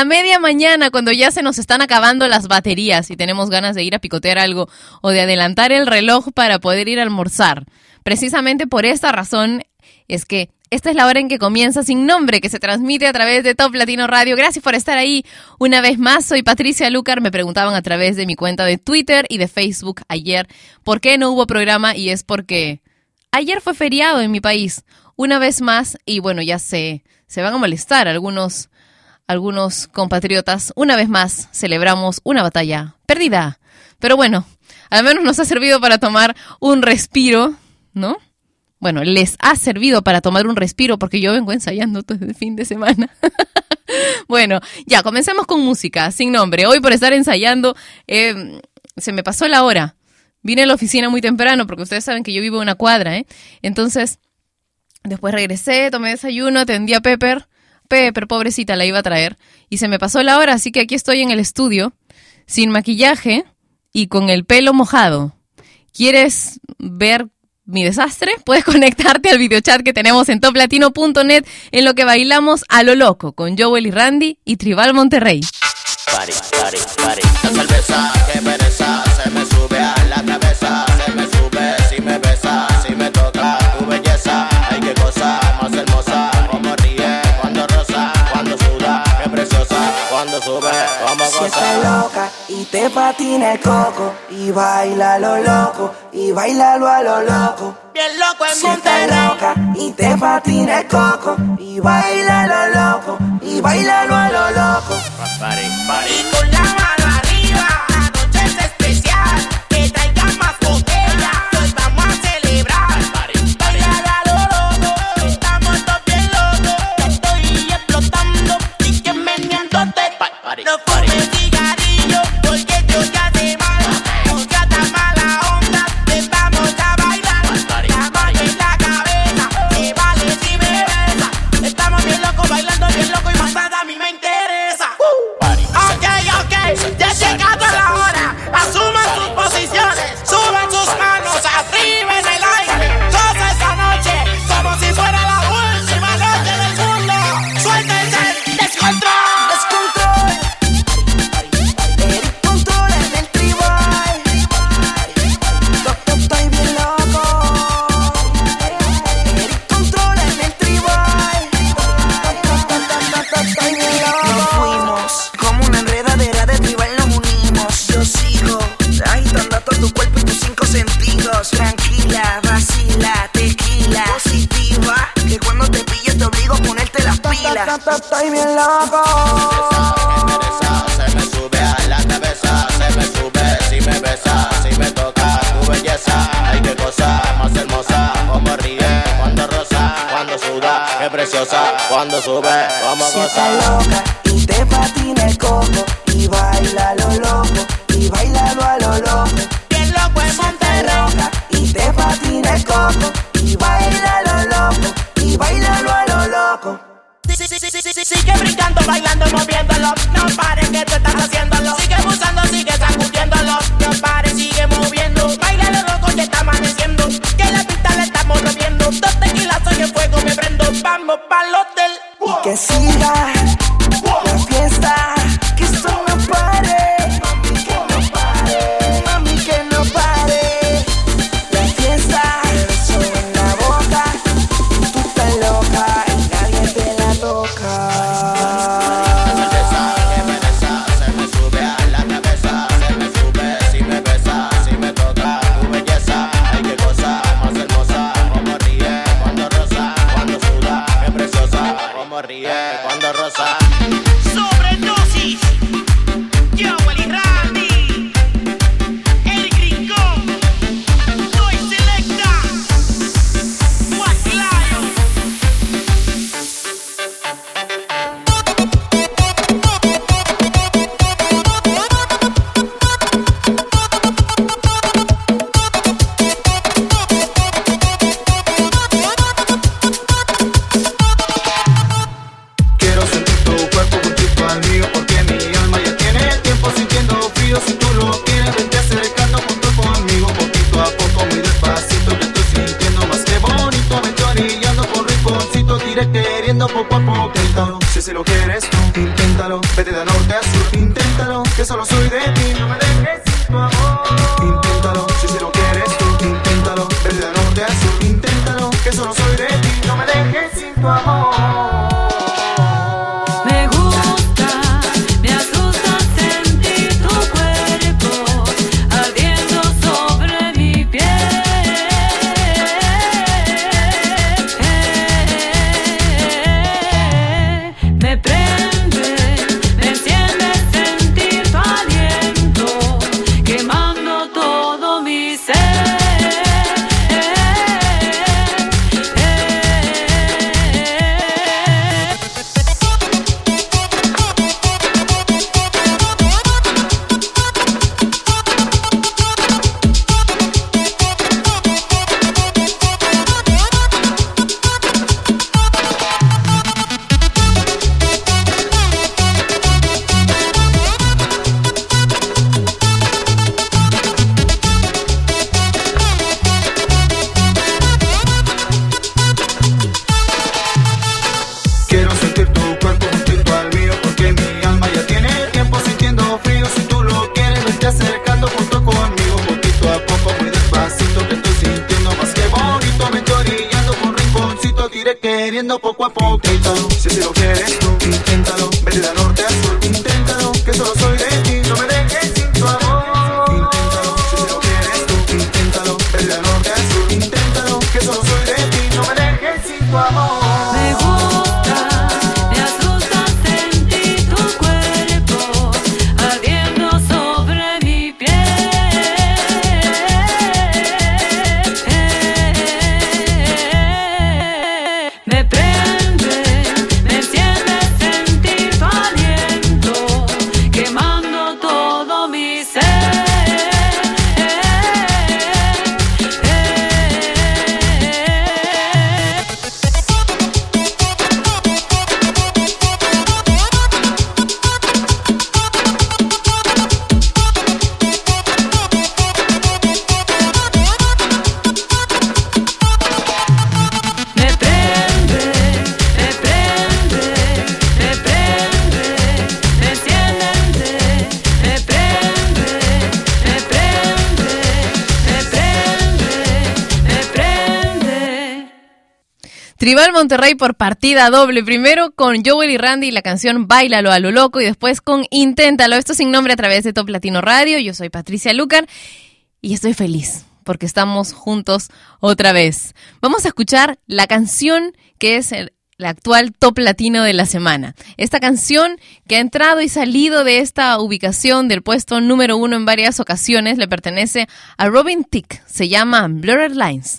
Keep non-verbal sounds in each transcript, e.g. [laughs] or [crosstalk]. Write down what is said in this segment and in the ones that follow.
A media mañana cuando ya se nos están acabando las baterías y tenemos ganas de ir a picotear algo o de adelantar el reloj para poder ir a almorzar. Precisamente por esta razón es que esta es la hora en que comienza Sin Nombre, que se transmite a través de Top Latino Radio. Gracias por estar ahí una vez más. Soy Patricia Lucar. Me preguntaban a través de mi cuenta de Twitter y de Facebook ayer por qué no hubo programa y es porque ayer fue feriado en mi país. Una vez más, y bueno, ya se, se van a molestar algunos, algunos compatriotas. Una vez más celebramos una batalla perdida. Pero bueno, al menos nos ha servido para tomar un respiro, ¿no? bueno, les ha servido para tomar un respiro porque yo vengo ensayando todo el fin de semana. [laughs] bueno, ya, comencemos con música, sin nombre. Hoy por estar ensayando, eh, se me pasó la hora. Vine a la oficina muy temprano porque ustedes saben que yo vivo en una cuadra, ¿eh? Entonces, después regresé, tomé desayuno, atendí a Pepper. Pepper, pobrecita, la iba a traer. Y se me pasó la hora, así que aquí estoy en el estudio, sin maquillaje y con el pelo mojado. ¿Quieres ver mi desastre, [laughs] puedes conectarte al videochat que tenemos en toplatino.net en lo que bailamos a lo loco con Joel y Randy y Tribal Monterrey. Patina el coco y baila lo loco y bailalo a lo loco. Bien loco en Si loca y te patina el coco y baila lo loco y bailalo a lo loco. Pari, pari. Y con la como Si Monterrey por partida doble. Primero con Joel y Randy y la canción Bailalo a lo loco y después con Inténtalo. Esto sin nombre a través de Top Latino Radio. Yo soy Patricia Lucar y estoy feliz porque estamos juntos otra vez. Vamos a escuchar la canción que es el, la actual top latino de la semana. Esta canción que ha entrado y salido de esta ubicación del puesto número uno en varias ocasiones le pertenece a Robin Thicke. Se llama Blurred Lines.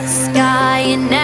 the sky and now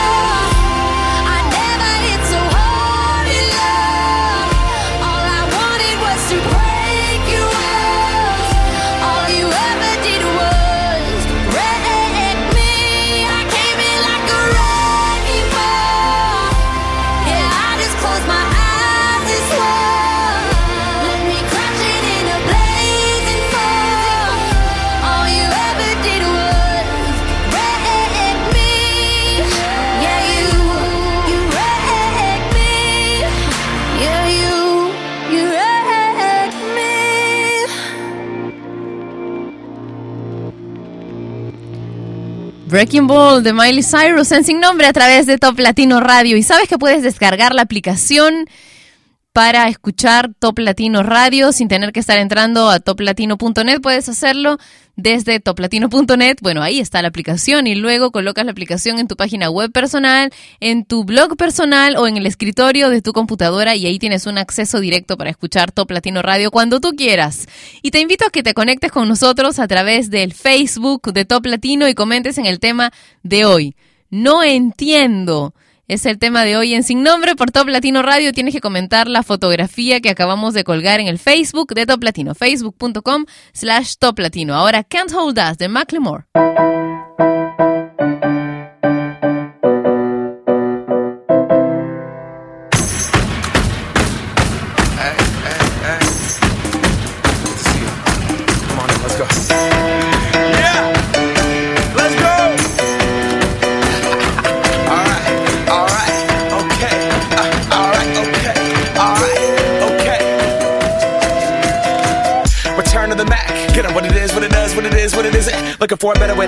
Breaking Ball de Miley Cyrus en sin nombre a través de Top Latino Radio. Y sabes que puedes descargar la aplicación para escuchar Top Latino Radio sin tener que estar entrando a toplatino.net. Puedes hacerlo desde toplatino.net. Bueno, ahí está la aplicación y luego colocas la aplicación en tu página web personal, en tu blog personal o en el escritorio de tu computadora y ahí tienes un acceso directo para escuchar Top Latino Radio cuando tú quieras. Y te invito a que te conectes con nosotros a través del Facebook de Top Latino y comentes en el tema de hoy. No entiendo. Es el tema de hoy en Sin Nombre por Top Latino Radio. Tienes que comentar la fotografía que acabamos de colgar en el Facebook de Top Latino, facebook.com slash Top Latino. Ahora, Can't Hold Us de Macklemore.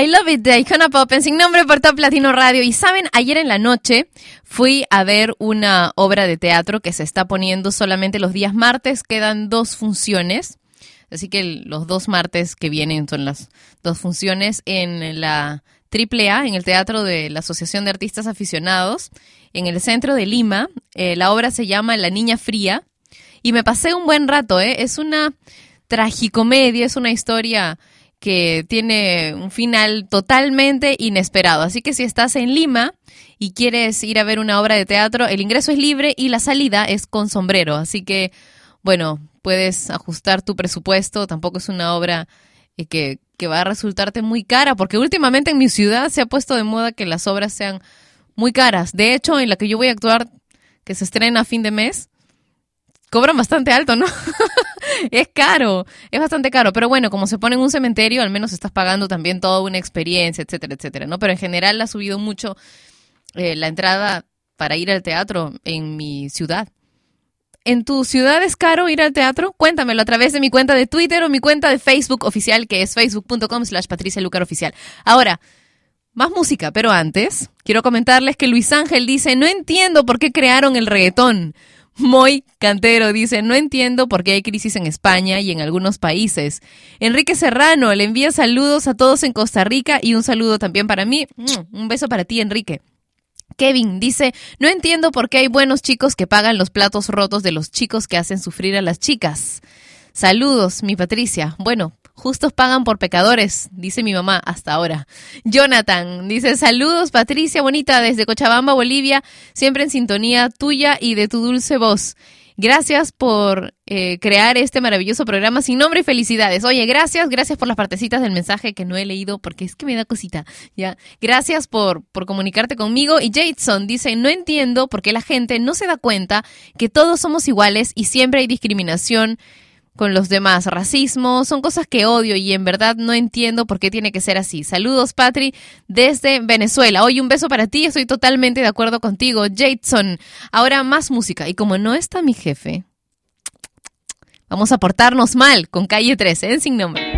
I Love It de Icona Pop en Sin Nombre por Top Latino Radio. Y saben, ayer en la noche fui a ver una obra de teatro que se está poniendo solamente los días martes. Quedan dos funciones. Así que los dos martes que vienen son las dos funciones en la AAA, en el Teatro de la Asociación de Artistas Aficionados, en el centro de Lima. Eh, la obra se llama La Niña Fría. Y me pasé un buen rato, ¿eh? Es una tragicomedia, es una historia que tiene un final totalmente inesperado. Así que si estás en Lima y quieres ir a ver una obra de teatro, el ingreso es libre y la salida es con sombrero. Así que, bueno, puedes ajustar tu presupuesto. Tampoco es una obra eh, que, que va a resultarte muy cara, porque últimamente en mi ciudad se ha puesto de moda que las obras sean muy caras. De hecho, en la que yo voy a actuar, que se estrena a fin de mes, cobran bastante alto, ¿no? [laughs] es caro, es bastante caro, pero bueno, como se pone en un cementerio, al menos estás pagando también toda una experiencia, etcétera, etcétera, ¿no? Pero en general ha subido mucho eh, la entrada para ir al teatro en mi ciudad. ¿En tu ciudad es caro ir al teatro? Cuéntamelo a través de mi cuenta de Twitter o mi cuenta de Facebook oficial, que es facebook.com slash Patricia Oficial. Ahora, más música, pero antes, quiero comentarles que Luis Ángel dice, no entiendo por qué crearon el reggaetón. Moy Cantero dice, no entiendo por qué hay crisis en España y en algunos países. Enrique Serrano le envía saludos a todos en Costa Rica y un saludo también para mí. Un beso para ti, Enrique. Kevin dice, no entiendo por qué hay buenos chicos que pagan los platos rotos de los chicos que hacen sufrir a las chicas. Saludos, mi Patricia. Bueno, justos pagan por pecadores, dice mi mamá hasta ahora. Jonathan dice, saludos Patricia bonita desde Cochabamba, Bolivia, siempre en sintonía tuya y de tu dulce voz. Gracias por eh, crear este maravilloso programa sin nombre y felicidades. Oye, gracias, gracias por las partecitas del mensaje que no he leído porque es que me da cosita. Ya, gracias por, por comunicarte conmigo. Y Jason dice, no entiendo por qué la gente no se da cuenta que todos somos iguales y siempre hay discriminación con los demás. Racismo, son cosas que odio y en verdad no entiendo por qué tiene que ser así. Saludos, Patri, desde Venezuela. Hoy un beso para ti, estoy totalmente de acuerdo contigo. Jason, ahora más música. Y como no está mi jefe, vamos a portarnos mal con Calle 13 en Sin Nombre.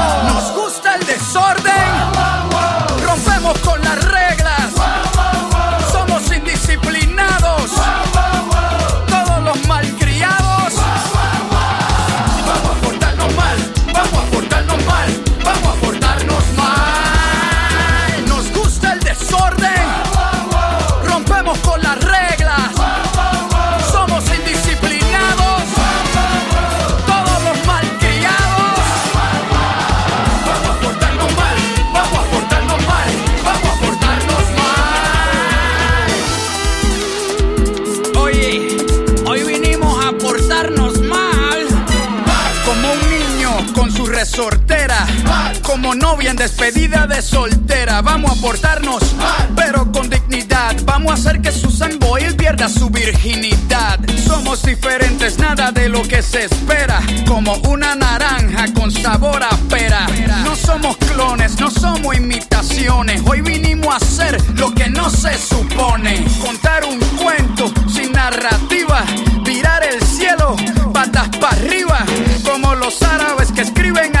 su virginidad. Somos diferentes, nada de lo que se espera. Como una naranja con sabor a pera. No somos clones, no somos imitaciones. Hoy vinimos a hacer lo que no se supone. Contar un cuento sin narrativa. Tirar el cielo, patas para arriba. Como los árabes que escriben a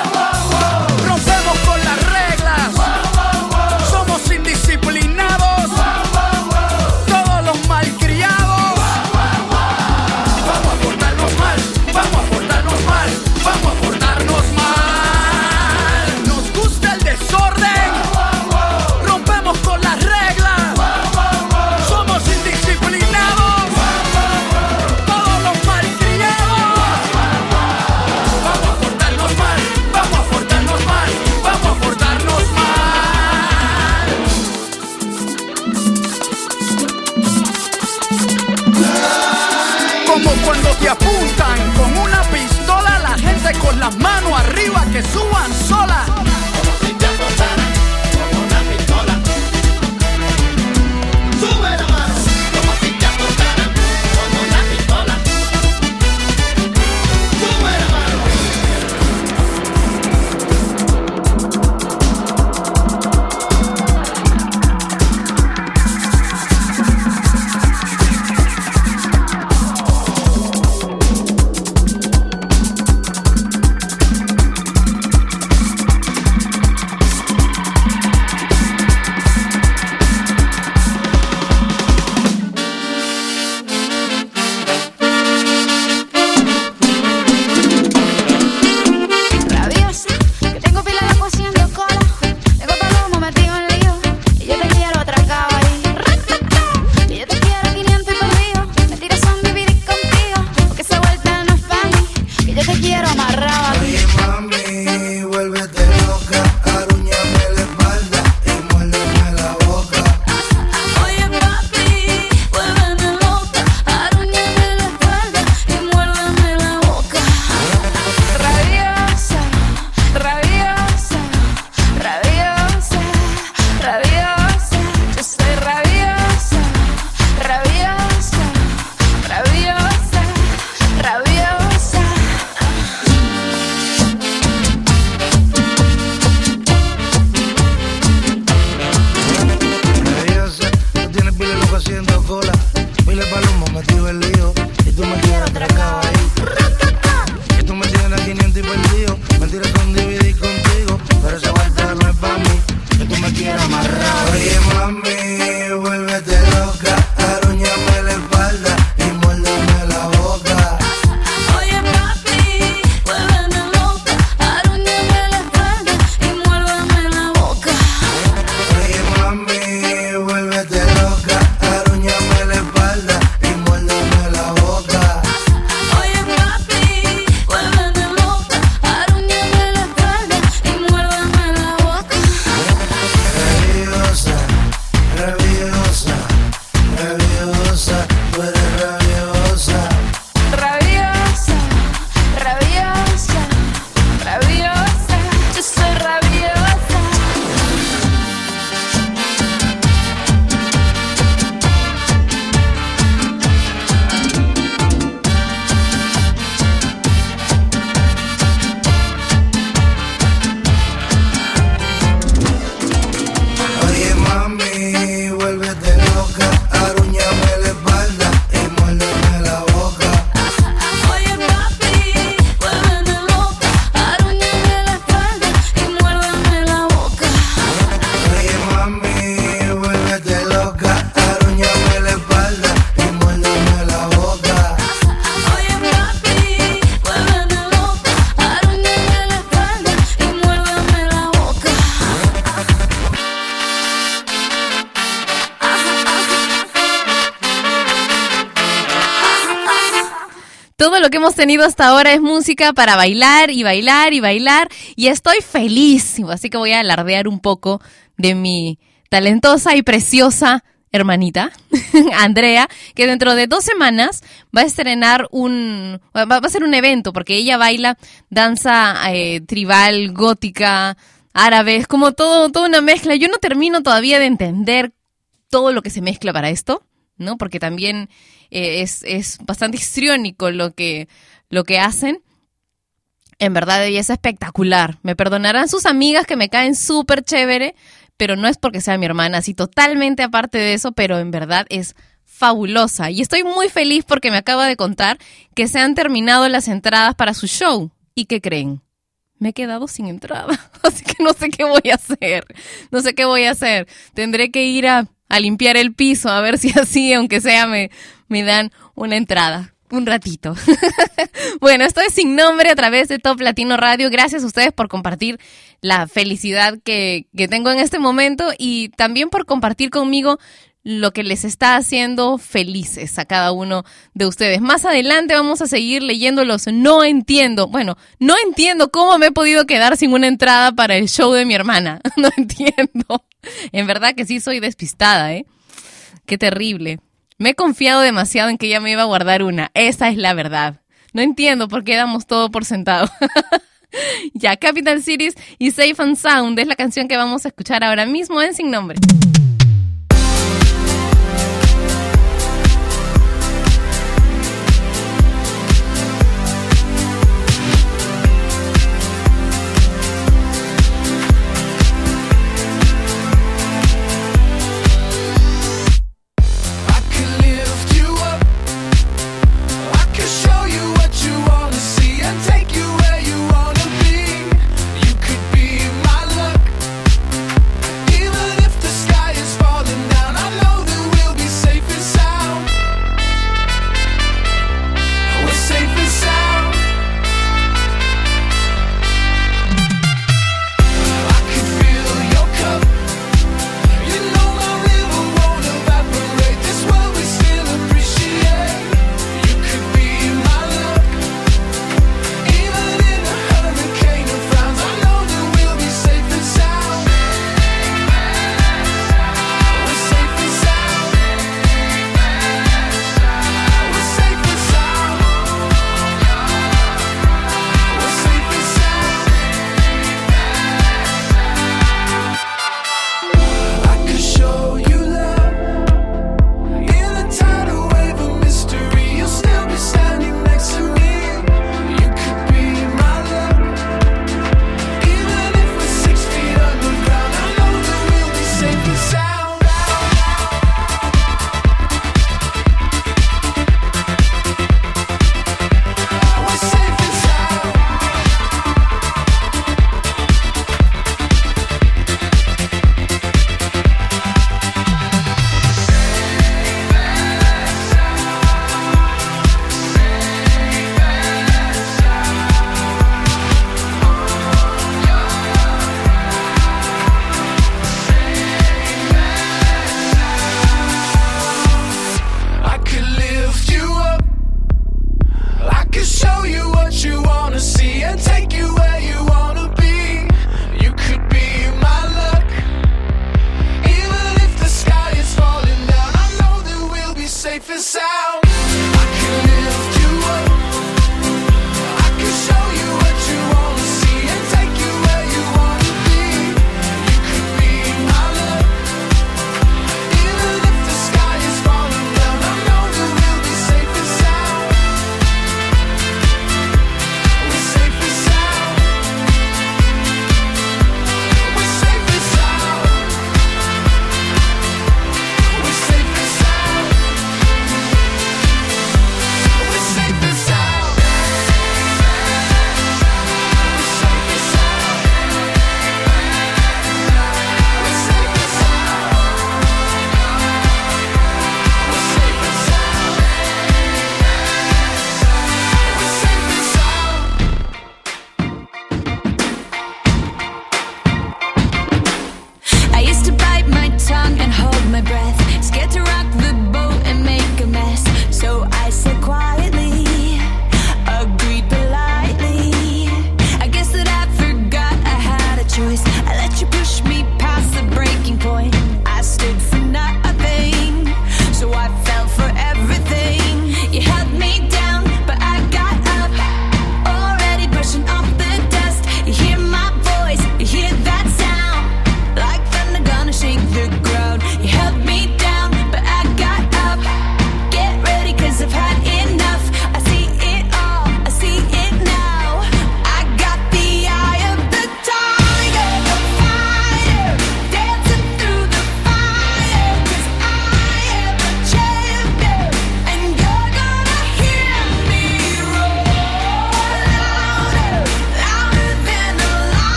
Tenido hasta ahora es música para bailar y bailar y bailar y estoy feliz. Así que voy a alardear un poco de mi talentosa y preciosa hermanita, [laughs] Andrea, que dentro de dos semanas va a estrenar un, va a ser un evento porque ella baila danza eh, tribal, gótica, árabe, es como todo, toda una mezcla. Yo no termino todavía de entender todo lo que se mezcla para esto, ¿no? Porque también eh, es, es bastante histriónico lo que, lo que hacen. En verdad es espectacular. Me perdonarán sus amigas que me caen súper chévere, pero no es porque sea mi hermana, así totalmente aparte de eso, pero en verdad es fabulosa. Y estoy muy feliz porque me acaba de contar que se han terminado las entradas para su show. ¿Y qué creen? Me he quedado sin entrada, [laughs] así que no sé qué voy a hacer. No sé qué voy a hacer. Tendré que ir a, a limpiar el piso, a ver si así, aunque sea, me, me dan una entrada. Un ratito. [laughs] bueno, esto es sin nombre a través de Top Latino Radio. Gracias a ustedes por compartir la felicidad que, que tengo en este momento y también por compartir conmigo lo que les está haciendo felices a cada uno de ustedes. Más adelante vamos a seguir leyéndolos. No entiendo, bueno, no entiendo cómo me he podido quedar sin una entrada para el show de mi hermana. [laughs] No entiendo. En verdad que sí soy despistada, ¿eh? Qué terrible. Me he confiado demasiado en que ella me iba a guardar una. Esa es la verdad. No entiendo por qué damos todo por sentado. [laughs] ya, Capital Cities y Safe and Sound es la canción que vamos a escuchar ahora mismo en Sin Nombre.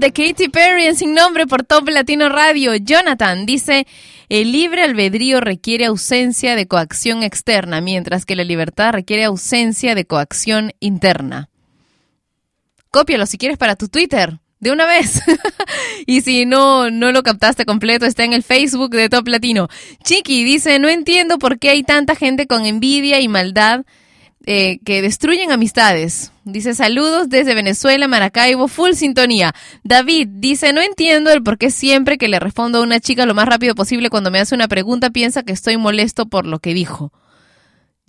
De Katy Perry en Sin Nombre por Top Latino Radio. Jonathan dice, el libre albedrío requiere ausencia de coacción externa, mientras que la libertad requiere ausencia de coacción interna. Cópialo si quieres para tu Twitter. De una vez. [laughs] y si no, no lo captaste completo, está en el Facebook de Top Latino. Chiqui dice, no entiendo por qué hay tanta gente con envidia y maldad eh, que destruyen amistades. Dice saludos desde Venezuela, Maracaibo, full sintonía. David dice, no entiendo el por qué siempre que le respondo a una chica lo más rápido posible cuando me hace una pregunta piensa que estoy molesto por lo que dijo.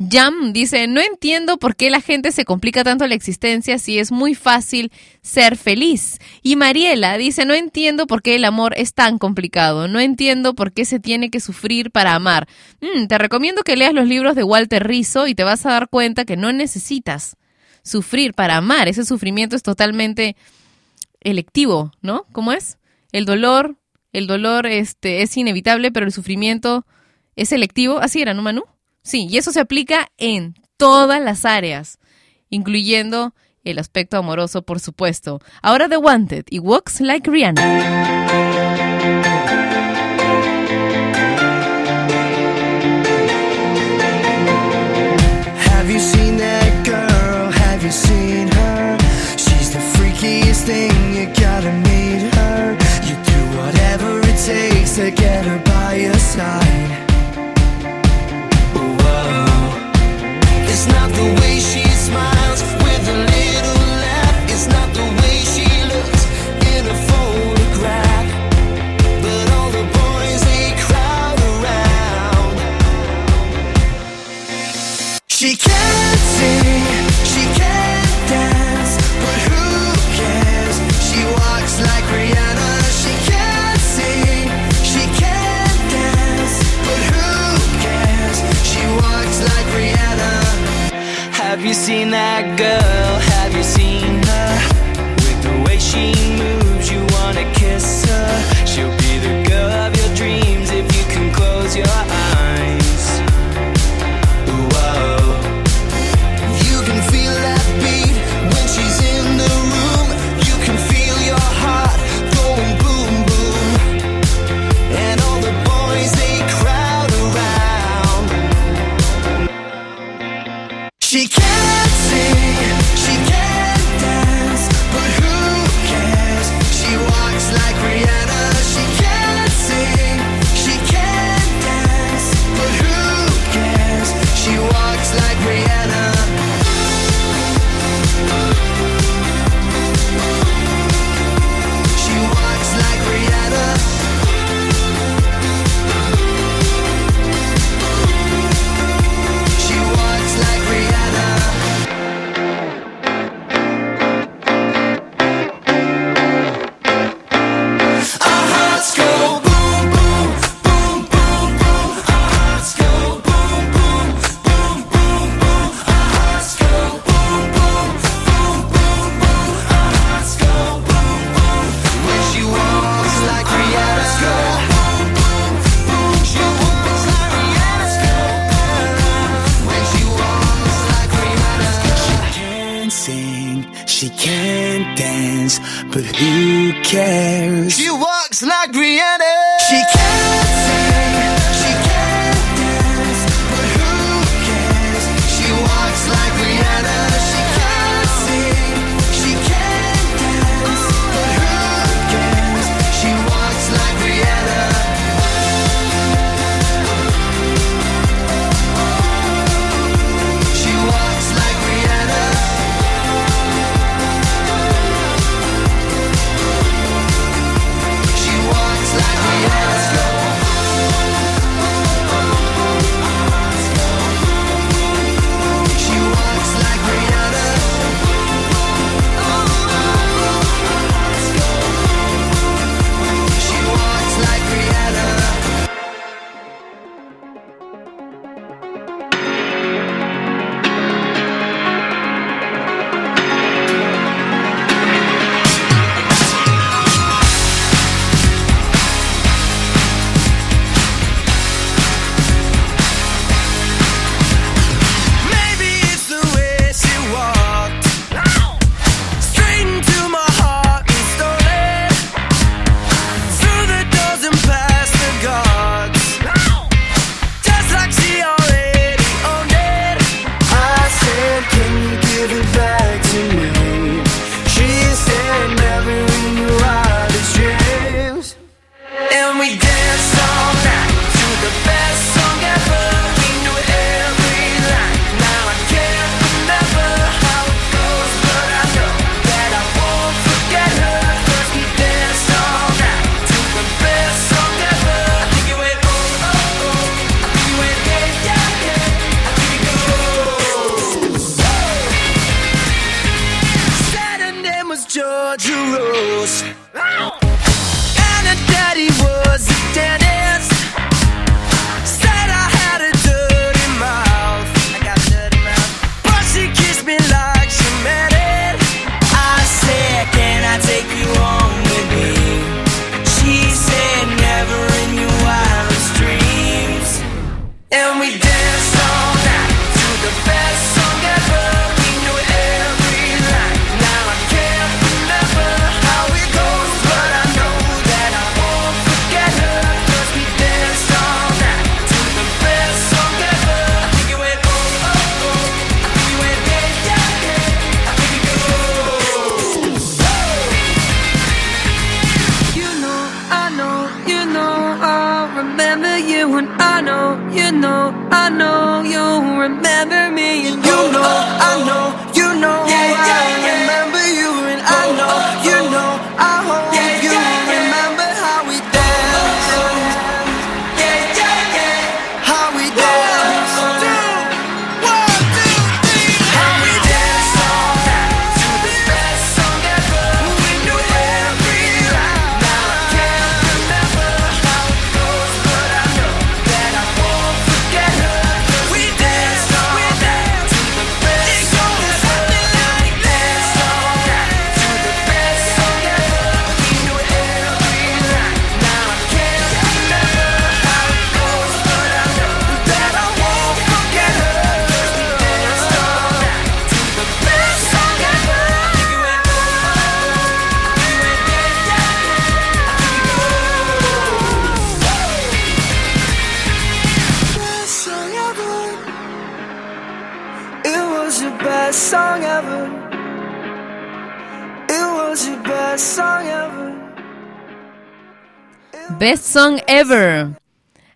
Jam dice, no entiendo por qué la gente se complica tanto la existencia si es muy fácil ser feliz. Y Mariela dice, no entiendo por qué el amor es tan complicado, no entiendo por qué se tiene que sufrir para amar. Mm, te recomiendo que leas los libros de Walter Rizzo y te vas a dar cuenta que no necesitas sufrir para amar, ese sufrimiento es totalmente electivo, ¿no? ¿Cómo es? El dolor, el dolor este, es inevitable, pero el sufrimiento es selectivo. Así era, ¿no, Manu? Sí, y eso se aplica en todas las áreas, incluyendo el aspecto amoroso, por supuesto. Ahora The Wanted y Walks Like Rihanna. Have you seen that girl? Have you seen her? She's the freakiest thing, you gotta meet her. You do whatever it takes to get her by your side. The way she seen that girl? Have you seen her? With the way she moves, you wanna kiss her. She'll be the girl of your dreams if you can close your eyes. Whoa. You can feel that beat when she's in the room. You can feel your heart going boom boom. And all the boys they crowd around. She can't but who cares? She walks like Rihanna. She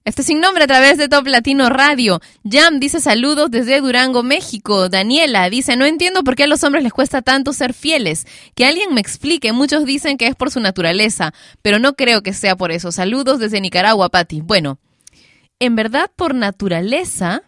Este sin nombre a través de Top Latino Radio. Jam dice saludos desde Durango, México. Daniela dice, no entiendo por qué a los hombres les cuesta tanto ser fieles. Que alguien me explique. Muchos dicen que es por su naturaleza, pero no creo que sea por eso. Saludos desde Nicaragua, Patti. Bueno, en verdad por naturaleza,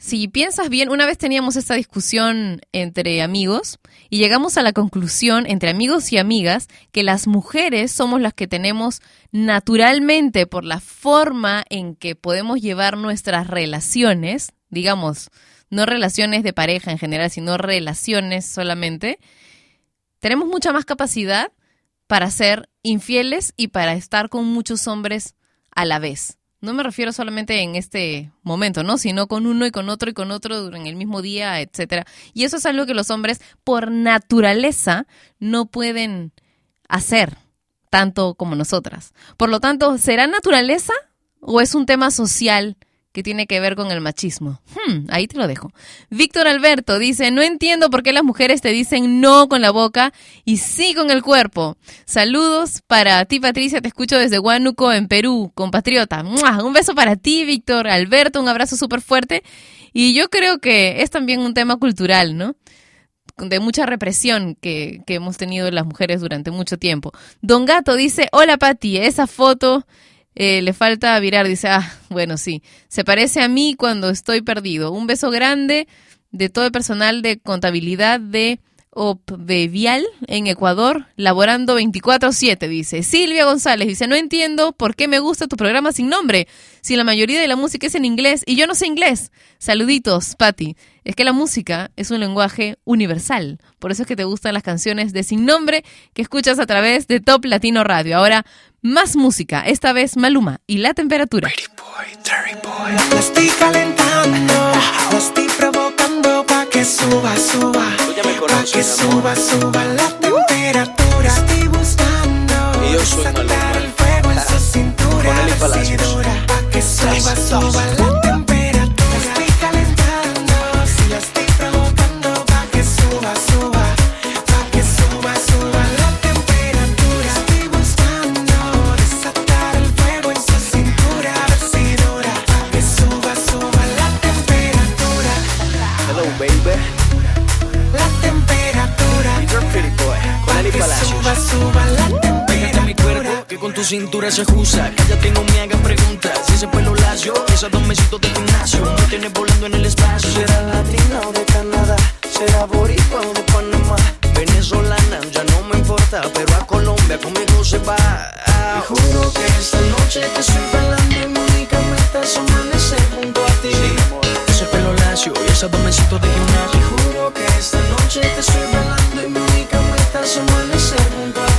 si piensas bien, una vez teníamos esta discusión entre amigos y llegamos a la conclusión, entre amigos y amigas, que las mujeres somos las que tenemos naturalmente por la forma en que podemos llevar nuestras relaciones, digamos, no relaciones de pareja en general, sino relaciones solamente, tenemos mucha más capacidad para ser infieles y para estar con muchos hombres a la vez. No me refiero solamente en este momento, ¿no? Sino con uno y con otro y con otro en el mismo día, etcétera. Y eso es algo que los hombres, por naturaleza, no pueden hacer tanto como nosotras. Por lo tanto, ¿será naturaleza o es un tema social que tiene que ver con el machismo? Hmm, ahí te lo dejo. Víctor Alberto dice, no entiendo por qué las mujeres te dicen no con la boca y sí con el cuerpo. Saludos para ti, Patricia, te escucho desde Huánuco, en Perú, compatriota. Un beso para ti, Víctor Alberto, un abrazo súper fuerte. Y yo creo que es también un tema cultural, ¿no? de mucha represión que, que hemos tenido las mujeres durante mucho tiempo. Don Gato dice, hola Patti, esa foto eh, le falta virar. Dice, ah, bueno, sí, se parece a mí cuando estoy perdido. Un beso grande de todo el personal de contabilidad de Opvevial en Ecuador, laborando 24/7, dice. Silvia González dice, no entiendo por qué me gusta tu programa sin nombre, si la mayoría de la música es en inglés y yo no sé inglés. Saluditos, Patti. Es que la música es un lenguaje universal, por eso es que te gustan las canciones de sin nombre que escuchas a través de Top Latino Radio. Ahora, más música, esta vez Maluma y la temperatura. La estoy calentando, estoy provocando pa' que suba, suba. Pa' que suba, suba la temperatura. Estoy buscando desatar el fuego en su [laughs] cintura. Pa' que suba, suba la temperatura. suba la temperatura. A mi cuerpo, que con tu cintura se acusa. Cállate no me hagas preguntas. Si ese pelo lacio, esas dos mesitos de gimnasio. Me tienes volando en el espacio. Será latina o de Canadá, será boricua o de Panamá. Venezolana, ya no me importa, pero a Colombia conmigo se va. Te juro que esta noche te estoy bailando y únicamente es amanecer junto a ti. Sí, ese pelo lacio y esas dos mesitos de gimnasio. Te juro que esta noche te estoy bailando y únicamente única meta es amanecer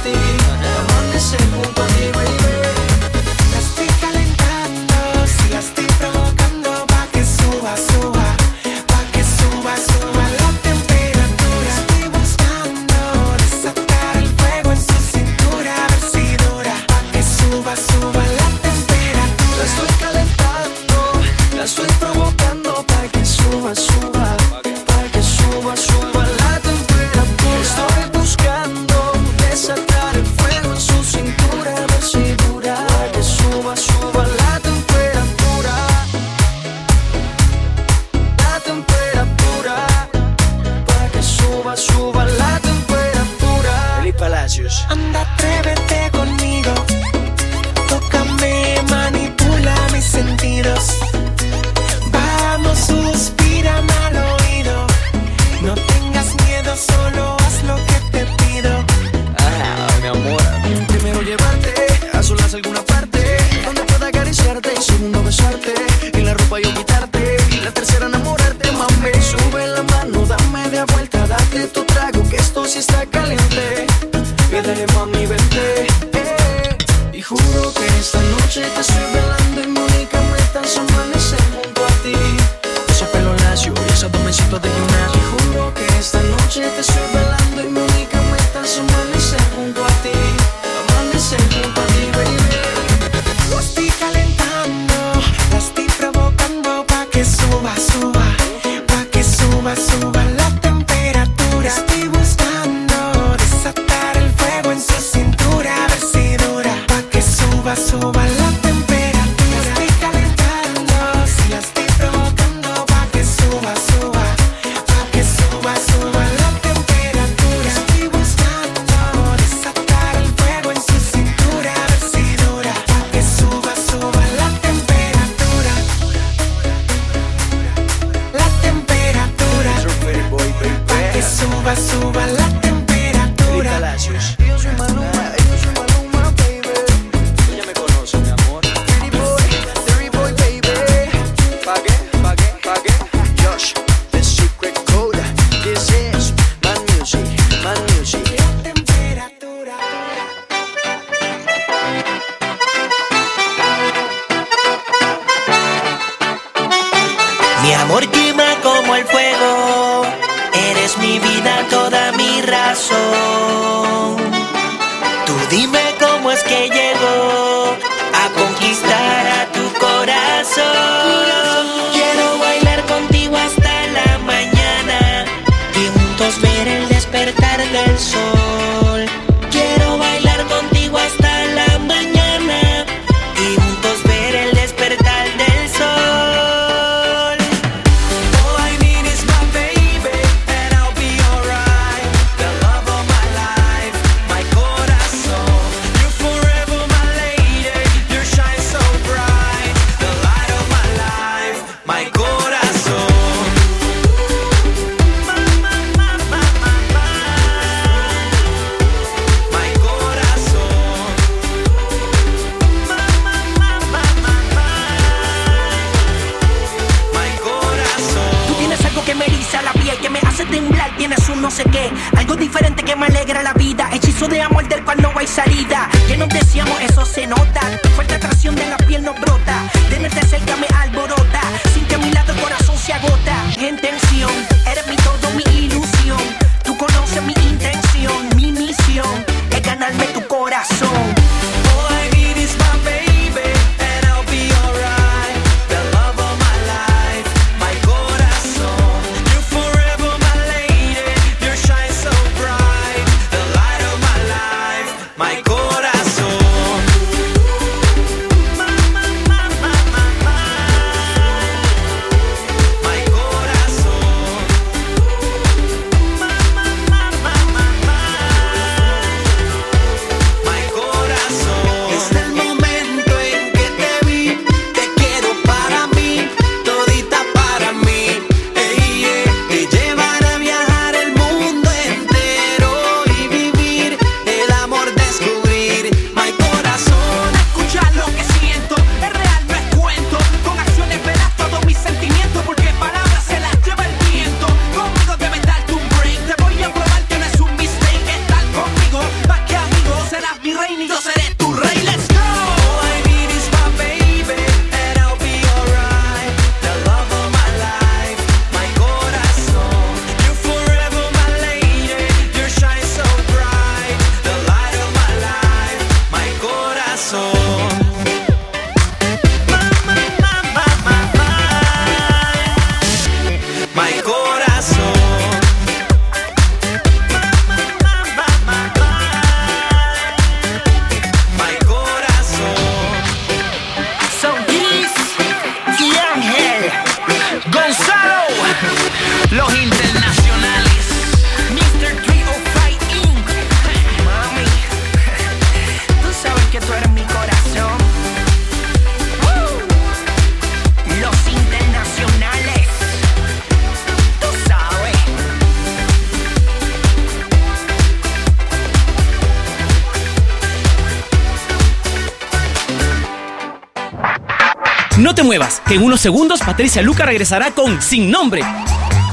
unos segundos Patricia Luca regresará con Sin Nombre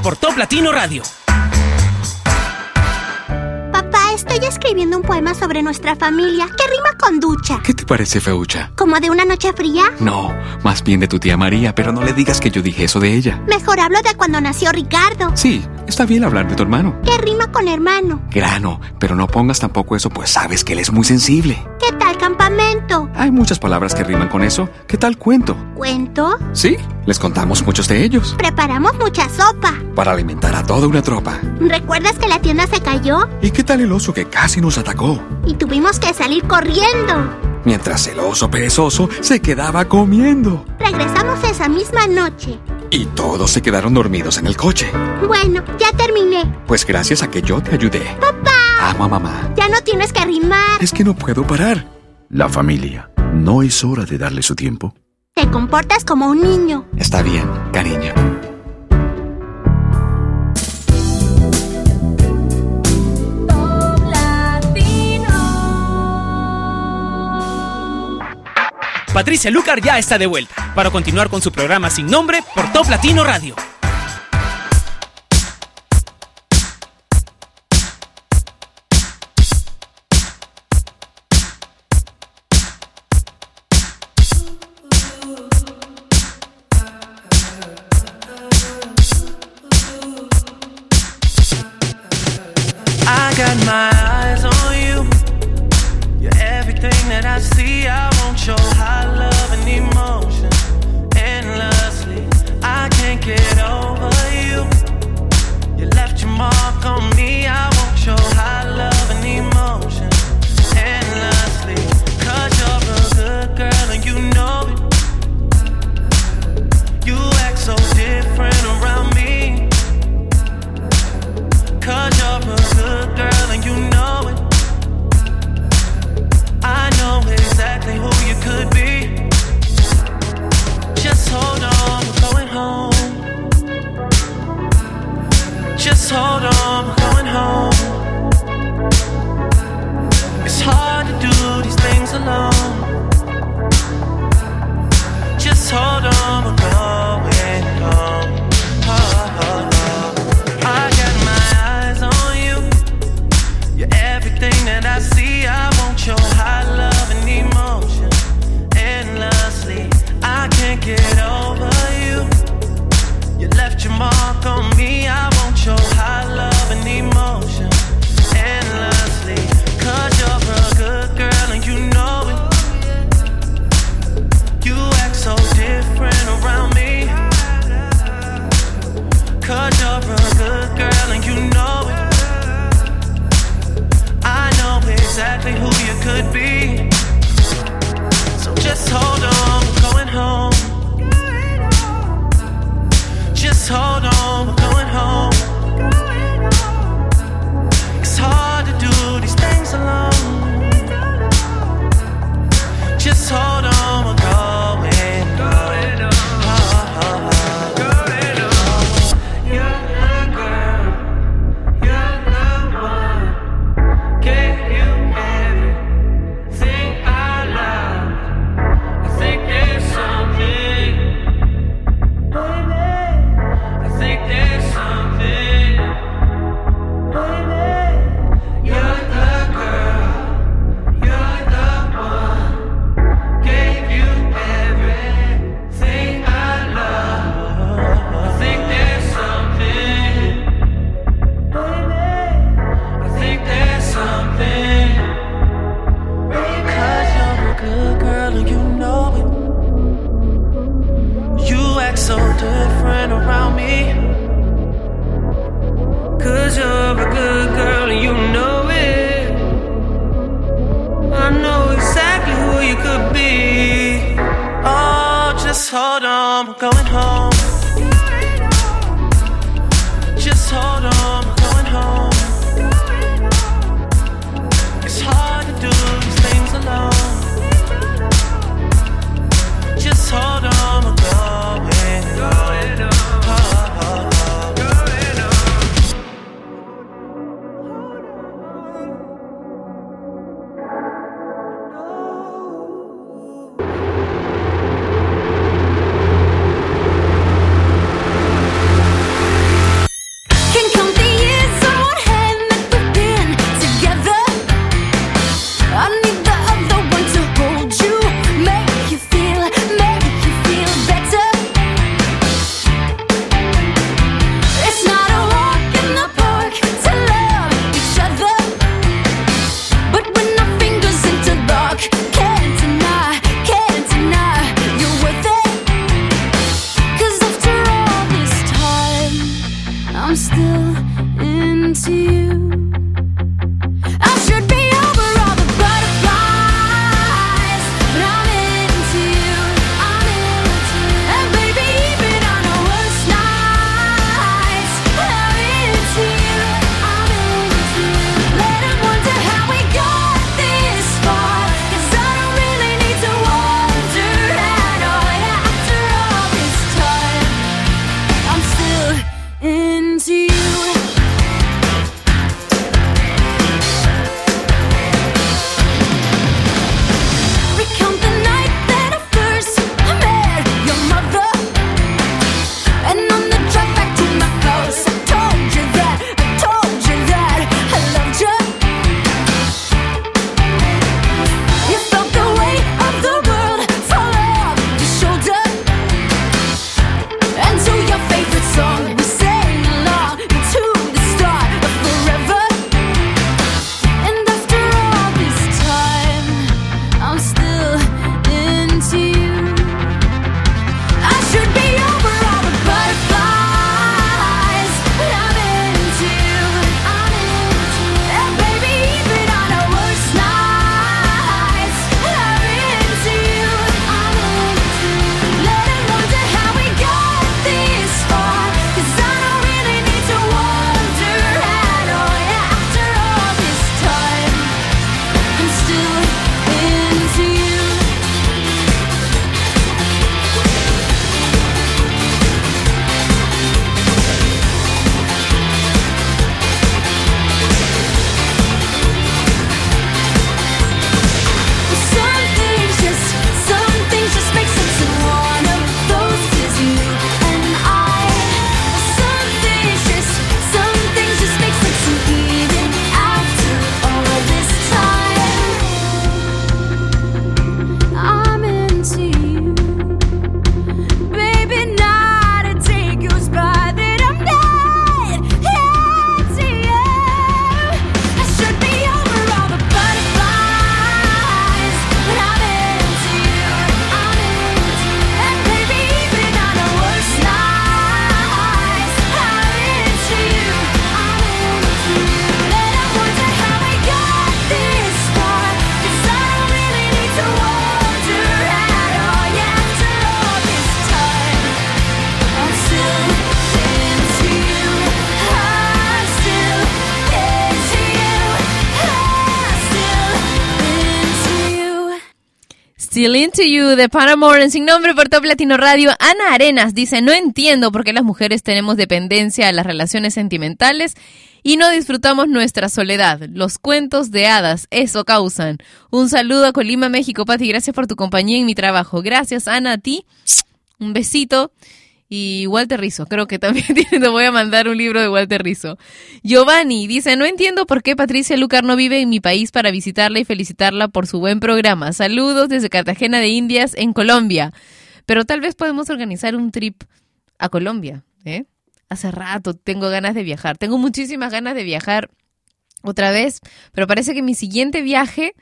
por Top Latino Radio. Papá, estoy escribiendo un poema sobre nuestra familia que rima con ducha. ¿Qué te parece, Feucha? ¿Como de una noche fría? No, más bien de tu tía María, pero no le digas que yo dije eso de ella. Mejor hablo de cuando nació Ricardo. Sí, está bien hablar de tu hermano. Que rima con hermano. Grano, pero no pongas tampoco eso, pues sabes que él es muy sensible. ¿Qué tal campamento? Hay muchas palabras que riman con eso. ¿Qué tal cuento? ¿Cuento? Sí, les contamos muchos de ellos. Preparamos mucha sopa. Para alimentar a toda una tropa. ¿Recuerdas que la tienda se cayó? ¿Y qué tal el oso que casi nos atacó? Y tuvimos que salir corriendo. Mientras el oso perezoso se quedaba comiendo. Regresamos esa misma noche. Y todos se quedaron dormidos en el coche. Bueno, ya terminé. Pues gracias a que yo te ayudé. Papá, Amo a mamá. ya no tienes que rimar. Es que no puedo parar. La familia. ¿No es hora de darle su tiempo? Te comportas como un niño. Está bien, cariño. Patricia Lucar ya está de vuelta para continuar con su programa Sin Nombre por Top Latino Radio. Still Into You de Paramore en Sin Nombre por Top Radio. Ana Arenas dice, no entiendo por qué las mujeres tenemos dependencia a las relaciones sentimentales y no disfrutamos nuestra soledad. Los cuentos de hadas, eso causan. Un saludo a Colima, México, Pati. Gracias por tu compañía en mi trabajo. Gracias, Ana, a ti. Un besito. Y Walter Rizzo, creo que también [laughs] te voy a mandar un libro de Walter Rizzo. Giovanni dice, no entiendo por qué Patricia Lucar no vive en mi país para visitarla y felicitarla por su buen programa. Saludos desde Cartagena de Indias, en Colombia. Pero tal vez podemos organizar un trip a Colombia, ¿eh? Hace rato tengo ganas de viajar. Tengo muchísimas ganas de viajar otra vez, pero parece que mi siguiente viaje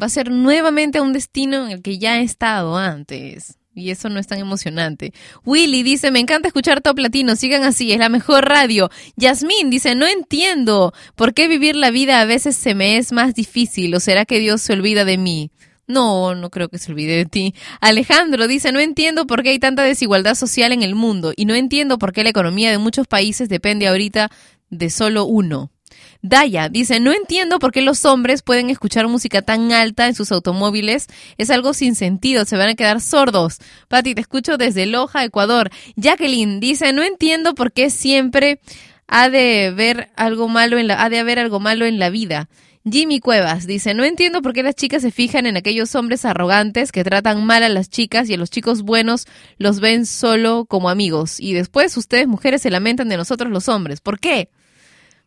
va a ser nuevamente a un destino en el que ya he estado antes. Y eso no es tan emocionante. Willy dice, me encanta escuchar Top Latino, sigan así, es la mejor radio. Yasmín dice, no entiendo por qué vivir la vida a veces se me es más difícil o será que Dios se olvida de mí. No, no creo que se olvide de ti. Alejandro dice, no entiendo por qué hay tanta desigualdad social en el mundo y no entiendo por qué la economía de muchos países depende ahorita de solo uno. Daya dice, no entiendo por qué los hombres pueden escuchar música tan alta en sus automóviles. Es algo sin sentido, se van a quedar sordos. Pati, te escucho desde Loja, Ecuador. Jacqueline dice, no entiendo por qué siempre ha de ver algo malo en la, ha de haber algo malo en la vida. Jimmy Cuevas dice, no entiendo por qué las chicas se fijan en aquellos hombres arrogantes que tratan mal a las chicas y a los chicos buenos los ven solo como amigos. Y después ustedes mujeres se lamentan de nosotros los hombres. ¿Por qué?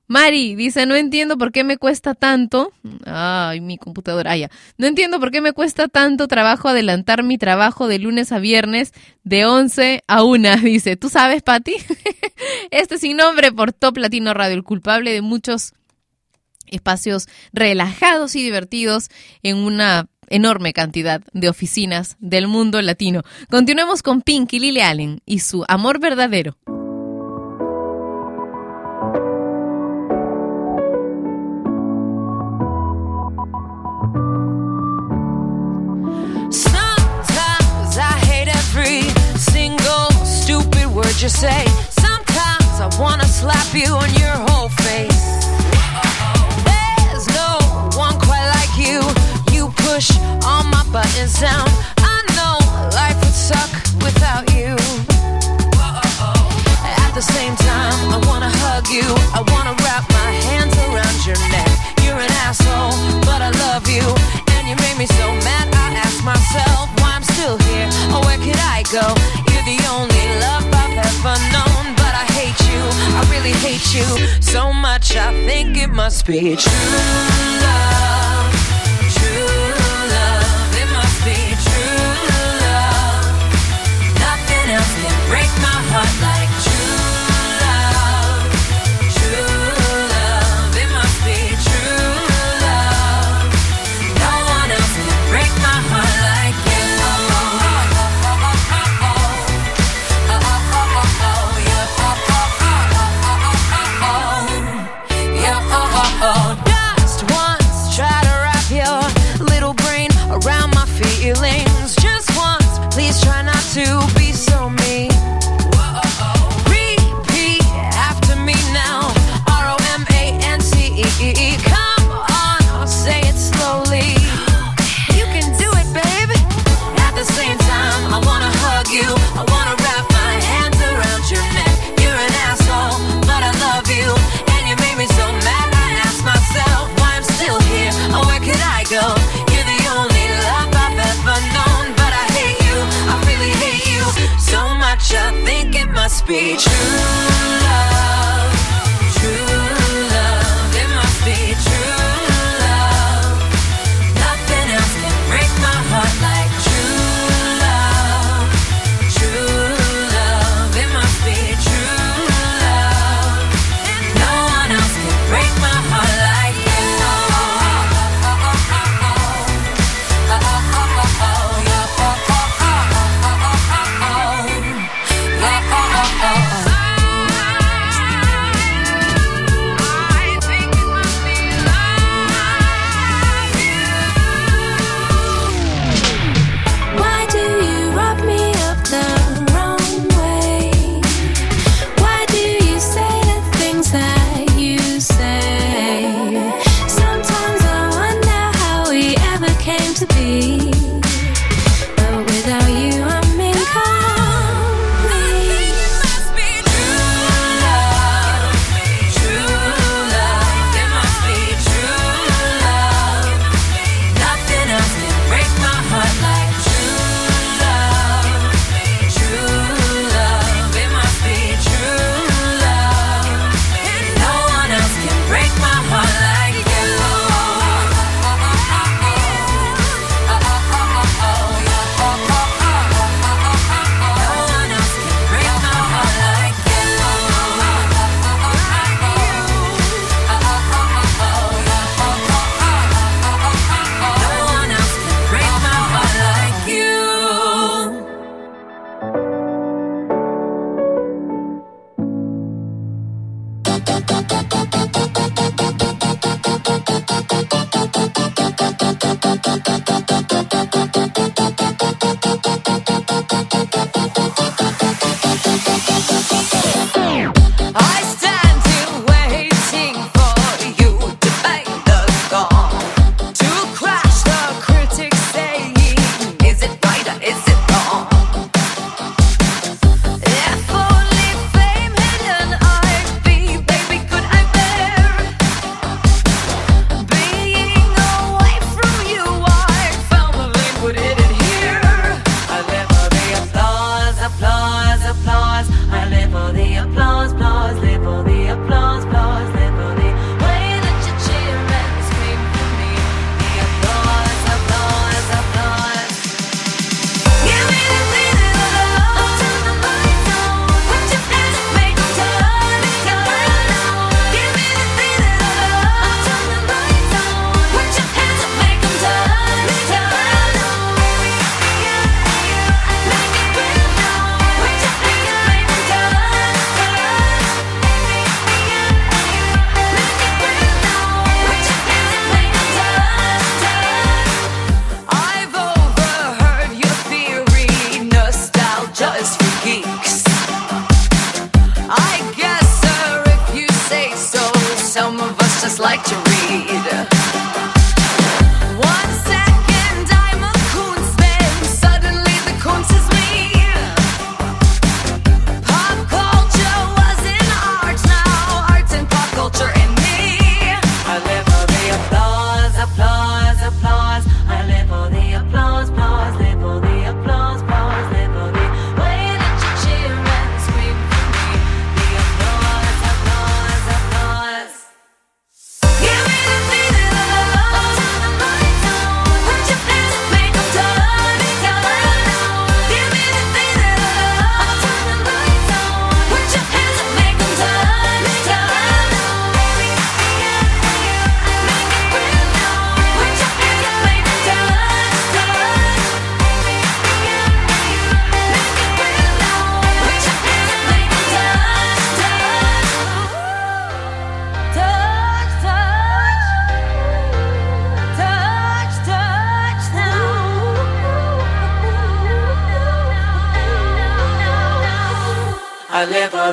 Mari dice, no entiendo por qué me cuesta tanto. Ay, mi computadora. Ah, ya. No entiendo por qué me cuesta tanto trabajo adelantar mi trabajo de lunes a viernes de 11 a 1. [laughs] Dice, ¿tú sabes, Patti? [laughs] este sin nombre por Top Latino Radio, el culpable de muchos espacios relajados y divertidos en una enorme cantidad de oficinas del mundo latino. Continuemos con Pink y Lily Allen y su amor verdadero. you say. Sometimes I wanna slap you on your whole face. There's no one quite like you. You push all my buttons down. I know life would suck without you. At the same time, I wanna hug you. I wanna wrap my hands around your neck. You're an asshole, but I love you. And you made me so mad, I ask myself why I'm still here. Oh, where could I go? You're the only love ever known, but I hate you. I really hate you so much. I think it must be true love. be true.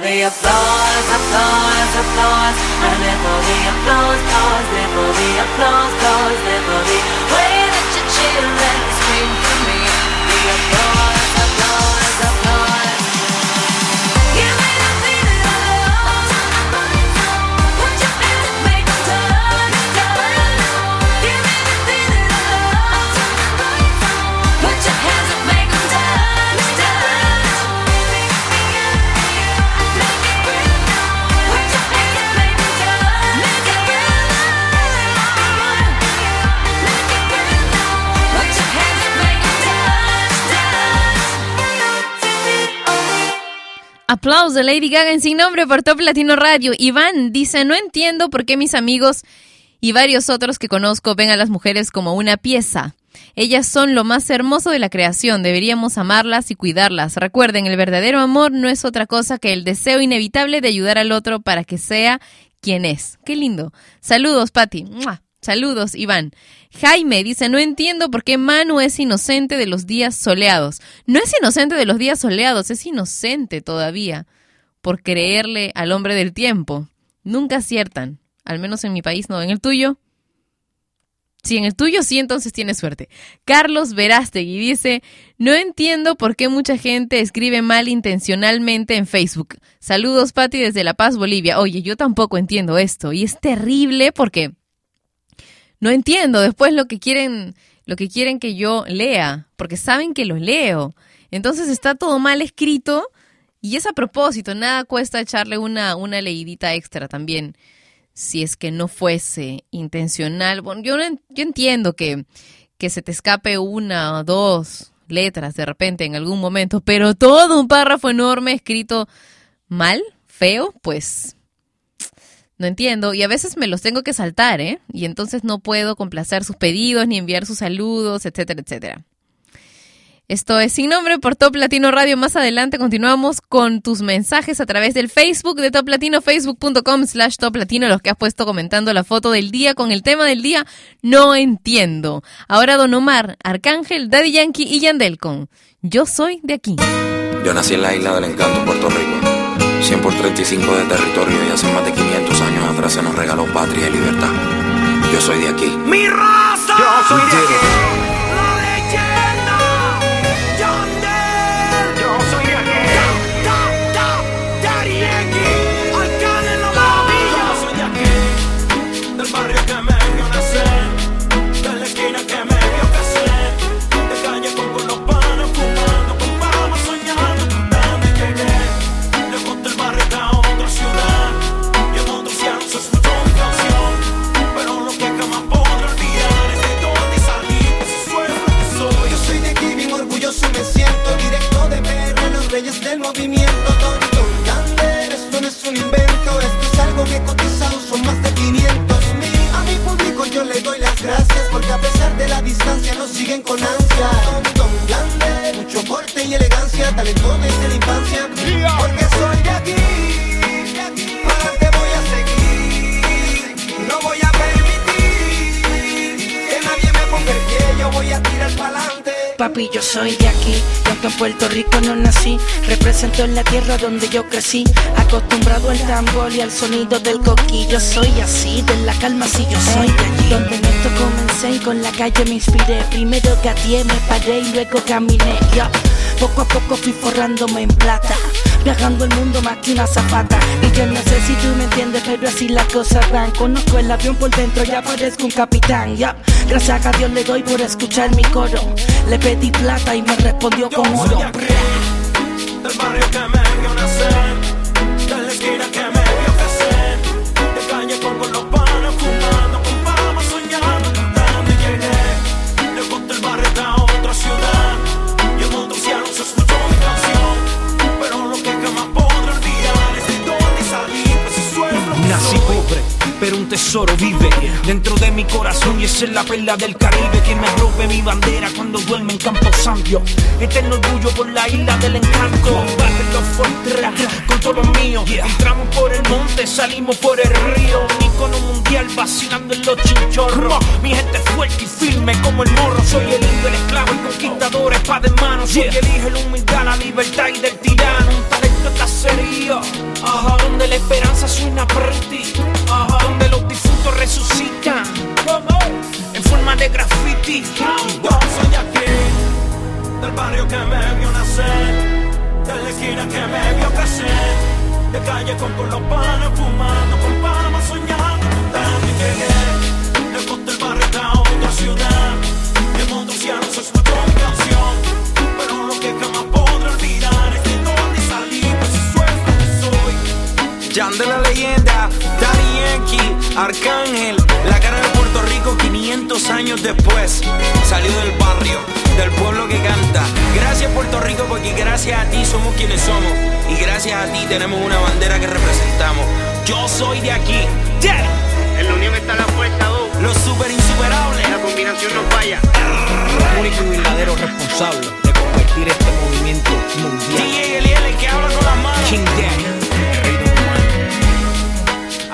The applause, applause, applause. I live for the applause, applause, live for the applause, applause, live for the way Aplausos de Lady Gaga en sin nombre por Top Latino Radio. Iván dice, no entiendo por qué mis amigos y varios otros que conozco ven a las mujeres como una pieza. Ellas son lo más hermoso de la creación, deberíamos amarlas y cuidarlas. Recuerden, el verdadero amor no es otra cosa que el deseo inevitable de ayudar al otro para que sea quien es. Qué lindo. Saludos, Patti. Saludos, Iván. Jaime dice, no entiendo por qué Manu es inocente de los días soleados. No es inocente de los días soleados, es inocente todavía por creerle al hombre del tiempo. Nunca aciertan, al menos en mi país no. ¿En el tuyo? Si en el tuyo sí, entonces tienes suerte. Carlos Verástegui dice, no entiendo por qué mucha gente escribe mal intencionalmente en Facebook. Saludos, Patti, desde La Paz, Bolivia. Oye, yo tampoco entiendo esto y es terrible porque no entiendo después lo que quieren, lo que quieren que yo lea, porque saben que lo leo. Entonces está todo mal escrito y es a propósito, nada cuesta echarle una, una leidita extra también, si es que no fuese intencional. Bueno, yo, yo entiendo que, que se te escape una o dos letras de repente en algún momento, pero todo un párrafo enorme escrito mal, feo, pues no entiendo. Y a veces me los tengo que saltar, ¿eh? Y entonces no puedo complacer sus pedidos ni enviar sus saludos, etcétera, etcétera. Esto es Sin Nombre por Top Latino Radio. Más adelante continuamos con tus mensajes a través del Facebook de Top Latino, facebook.com slash Top Latino, los que has puesto comentando la foto del día con el tema del día. No entiendo. Ahora Don Omar, Arcángel, Daddy Yankee y Yandel con Yo soy de aquí. Yo nací en la isla del encanto, Puerto Rico. 100 por 35 de territorio y hace más de 500 años atrás se nos regaló patria y libertad. Yo soy de aquí. ¡Mi raza! Yo soy de aquí. movimiento, ton, ton. Gander, esto no es un invento, esto es algo que cotizado son más de 500 mil. A mi público yo le doy las gracias porque a pesar de la distancia nos siguen con ansia. Tom, tom, Gander, mucho porte y elegancia, talento desde papi, yo soy de aquí. Y aunque en Puerto Rico no nací, represento en la tierra donde yo crecí. Acostumbrado al tambor y al sonido del coquillo. Soy así, de la calma, si yo soy de allí. Donde en esto comencé y con la calle me inspiré. Primero gateé, me paré y luego caminé. ya. Poco a poco fui forrándome en plata. Viajando el mundo más que una zapata. Y yo no sé si tú me entiendes, pero así las cosas van. Conozco el avión por dentro, ya parezco un capitán. ya. Gracias a Dios le doy por escuchar mi coro. Le pedí plata y me respondió con oro. Tesoro vive dentro de mi corazón y esa es la perla del Caribe que me robe mi bandera cuando duerme en Campo Santo. Eterno orgullo por la isla del encanto. Combate los Fortran con todo lo mío. Entramos por el monte, salimos por el río. Un icono mundial vacilando en los chinchorros. Mi gente fuerte y firme como el morro. Soy el indio, el esclavo, el conquistador, espada en mano. Soy el hijo, la humildad, la libertad y del tirano. Un de cacerío. Ajá, donde la esperanza suena pretty. Ajá, donde los difuntos resucitan. En forma de graffiti. Yo soy de aquí, del barrio que me vio nacer, de la esquina que me vio crecer, de calle con, con los panes fumando, con palmas soñando, y llegué. Lejos del barrio a otra ciudad, en otro cielo se escuchó mi canción, Jan de la leyenda, Daddy Yankee, Arcángel, la cara de Puerto Rico 500 años después. Salió del barrio, del pueblo que canta. Gracias Puerto Rico porque gracias a ti somos quienes somos. Y gracias a ti tenemos una bandera que representamos. Yo soy de aquí. Yeah. En la unión está la fuerza, dos. Los super insuperables. La combinación no falla. único y verdadero responsable de convertir este movimiento mundial. DJ Eliel, el que habla con las manos. King Daddy,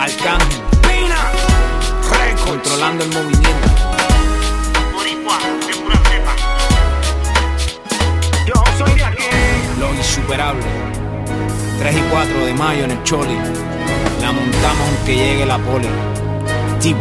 Arcángel, Pina, controlando el movimiento. Boricua, de pura cepa. Yo soy de aquí. Los insuperables. 3 y 4 de mayo en el Choli. La montamos aunque llegue la poli. TY.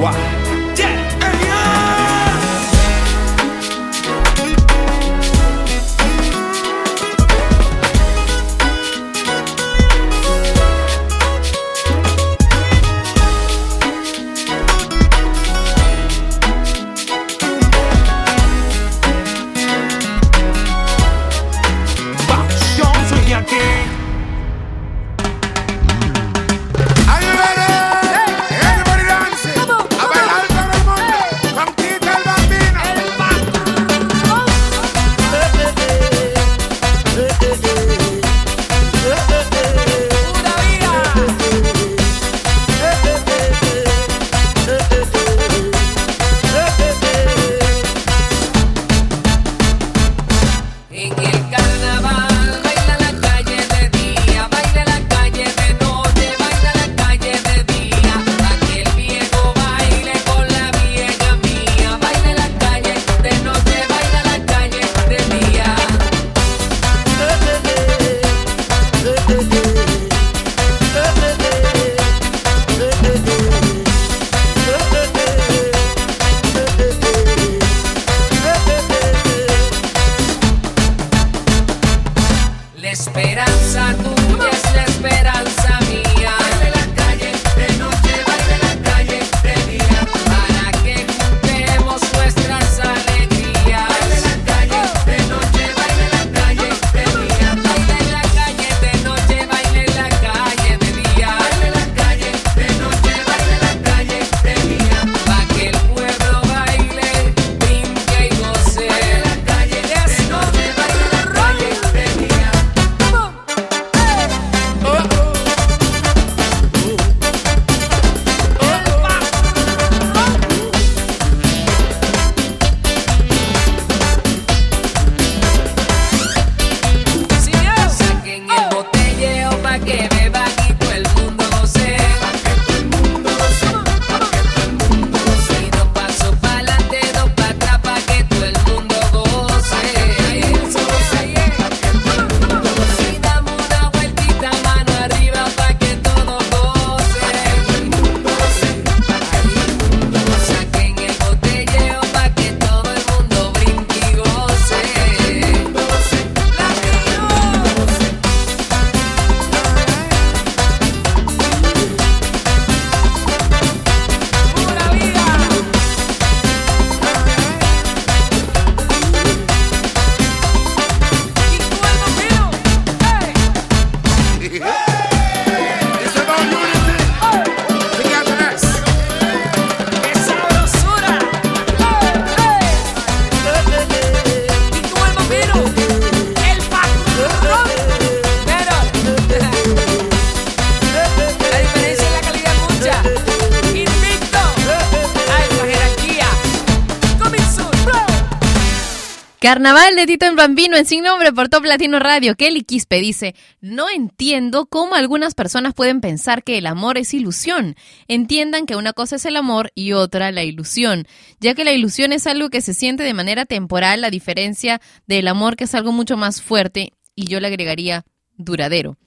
En Bambino en Sin Nombre por Top Latino Radio. Kelly Quispe dice, no entiendo cómo algunas personas pueden pensar que el amor es ilusión. Entiendan que una cosa es el amor y otra la ilusión, ya que la ilusión es algo que se siente de manera temporal a diferencia del amor que es algo mucho más fuerte y yo le agregaría duradero.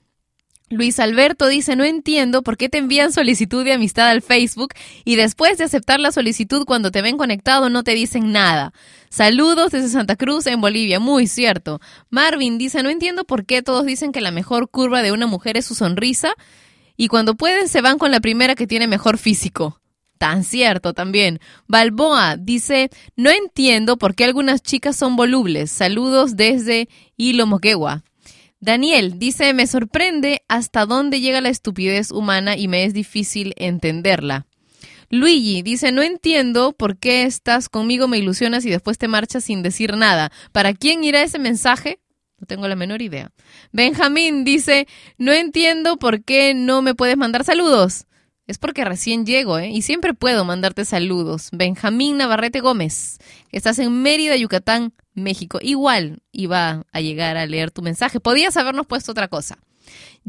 Luis Alberto dice, no entiendo por qué te envían solicitud de amistad al Facebook y después de aceptar la solicitud cuando te ven conectado no te dicen nada. Saludos desde Santa Cruz en Bolivia, muy cierto. Marvin dice, no entiendo por qué todos dicen que la mejor curva de una mujer es su sonrisa y cuando pueden se van con la primera que tiene mejor físico. Tan cierto también. Balboa dice, no entiendo por qué algunas chicas son volubles. Saludos desde Hilo. Daniel dice, me sorprende hasta dónde llega la estupidez humana y me es difícil entenderla. Luigi dice, no entiendo por qué estás conmigo, me ilusionas y después te marchas sin decir nada. ¿Para quién irá ese mensaje? No tengo la menor idea. Benjamín dice, no entiendo por qué no me puedes mandar saludos. Es porque recién llego, ¿eh? Y siempre puedo mandarte saludos. Benjamín Navarrete Gómez, estás en Mérida, Yucatán, México. Igual iba a llegar a leer tu mensaje. Podías habernos puesto otra cosa.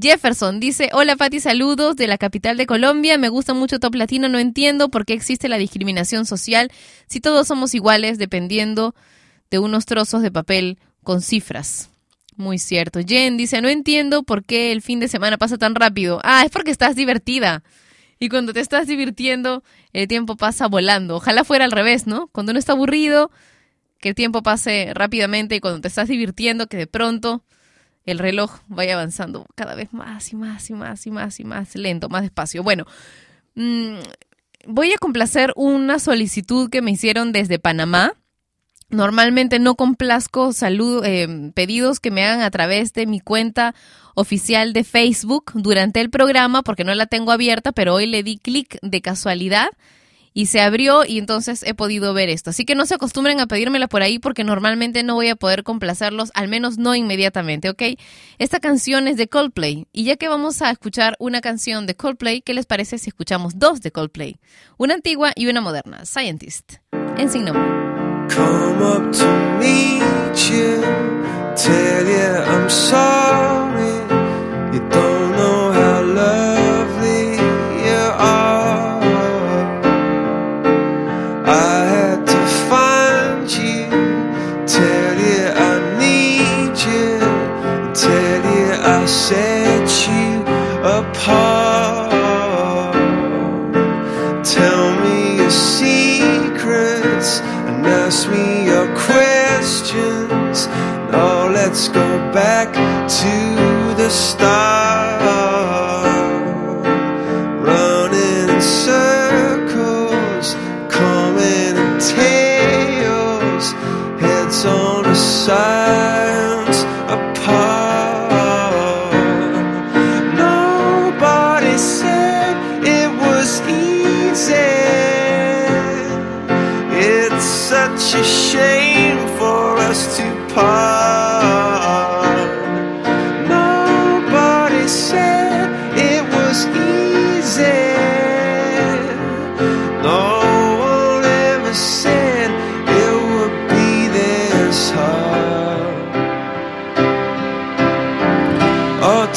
Jefferson dice, hola Pati, saludos de la capital de Colombia. Me gusta mucho Top Latino. No entiendo por qué existe la discriminación social si todos somos iguales dependiendo de unos trozos de papel con cifras. Muy cierto. Jen dice, no entiendo por qué el fin de semana pasa tan rápido. Ah, es porque estás divertida. Y cuando te estás divirtiendo, el tiempo pasa volando. Ojalá fuera al revés, ¿no? Cuando uno está aburrido, que el tiempo pase rápidamente y cuando te estás divirtiendo, que de pronto el reloj vaya avanzando cada vez más y más y más y más y más lento, más despacio. Bueno, mm, voy a complacer una solicitud que me hicieron desde Panamá. Normalmente no complazco salud, eh, pedidos que me hagan a través de mi cuenta oficial de Facebook durante el programa porque no la tengo abierta, pero hoy le di clic de casualidad y se abrió y entonces he podido ver esto. Así que no se acostumbren a pedírmela por ahí porque normalmente no voy a poder complacerlos, al menos no inmediatamente, ¿ok? Esta canción es de Coldplay y ya que vamos a escuchar una canción de Coldplay, ¿qué les parece si escuchamos dos de Coldplay? Una antigua y una moderna, Scientist, en sin. Come up to you, tell you I'm sorry. Ask me your questions. Now let's go back to the start. Running in circles, coming in tails, heads on the sides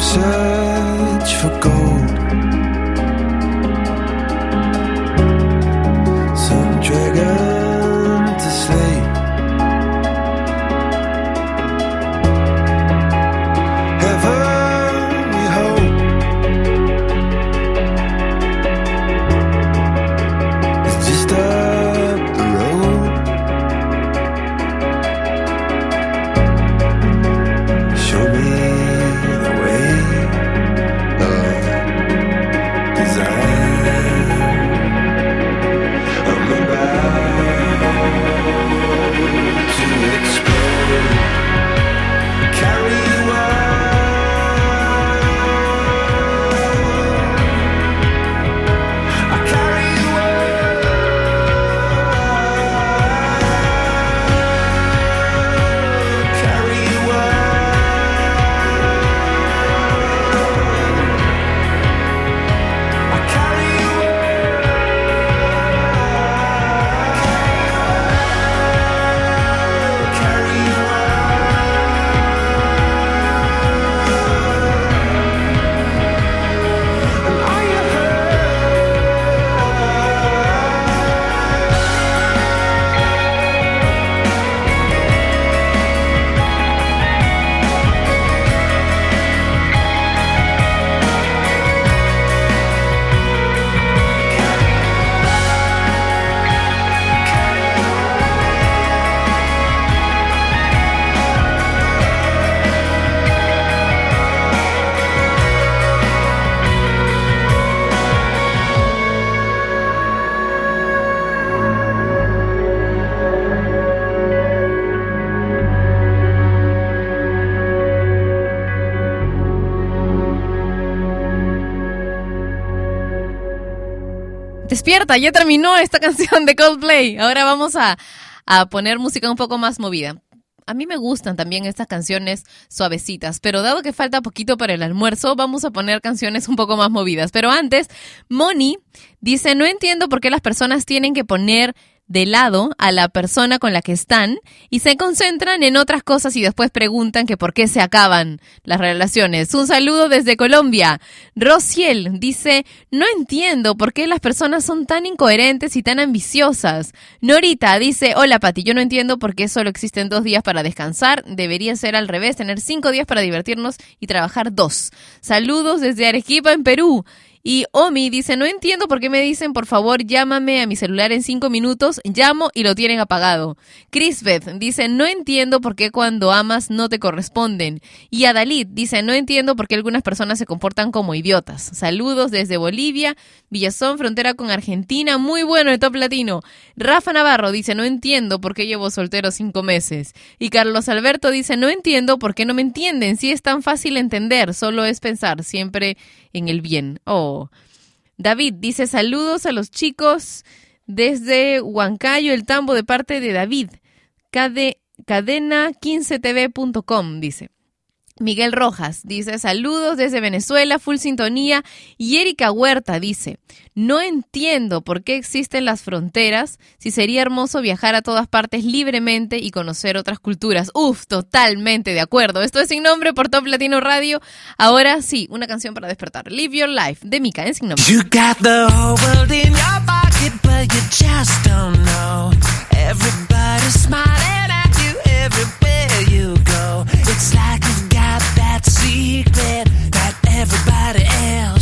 Search for gold Despierta, ya terminó esta [laughs] canción de Coldplay. Ahora vamos a, a poner música un poco más movida. A mí me gustan también estas canciones suavecitas, pero dado que falta poquito para el almuerzo, vamos a poner canciones un poco más movidas. Pero antes, Moni dice, no entiendo por qué las personas tienen que poner de lado a la persona con la que están y se concentran en otras cosas y después preguntan que por qué se acaban las relaciones. Un saludo desde Colombia. Rociel dice, no entiendo por qué las personas son tan incoherentes y tan ambiciosas. Norita dice, hola Pati, yo no entiendo por qué solo existen dos días para descansar. Debería ser al revés, tener cinco días para divertirnos y trabajar dos. Saludos desde Arequipa, en Perú. Y Omi dice, no entiendo por qué me dicen, por favor, llámame a mi celular en cinco minutos, llamo y lo tienen apagado. Chrisbeth dice, no entiendo por qué cuando amas no te corresponden. Y Adalid dice, no entiendo por qué algunas personas se comportan como idiotas. Saludos desde Bolivia, Villazón, frontera con Argentina, muy bueno el top latino. Rafa Navarro dice, no entiendo por qué llevo soltero cinco meses. Y Carlos Alberto dice, no entiendo por qué no me entienden, si es tan fácil entender, solo es pensar siempre en el bien. Oh. David dice saludos a los chicos desde Huancayo, el tambo de parte de David. Cadena15tv.com dice. Miguel Rojas dice saludos desde Venezuela, full sintonía. Y Erika Huerta dice, no entiendo por qué existen las fronteras, si sería hermoso viajar a todas partes libremente y conocer otras culturas. Uf, totalmente de acuerdo. Esto es Sin Nombre por Top Latino Radio. Ahora sí, una canción para despertar. Live Your Life de Mika en Sin Nombre. You got the whole world in your pocket, but you just don't know. Everybody's smiling at you, everybody. that secret that everybody else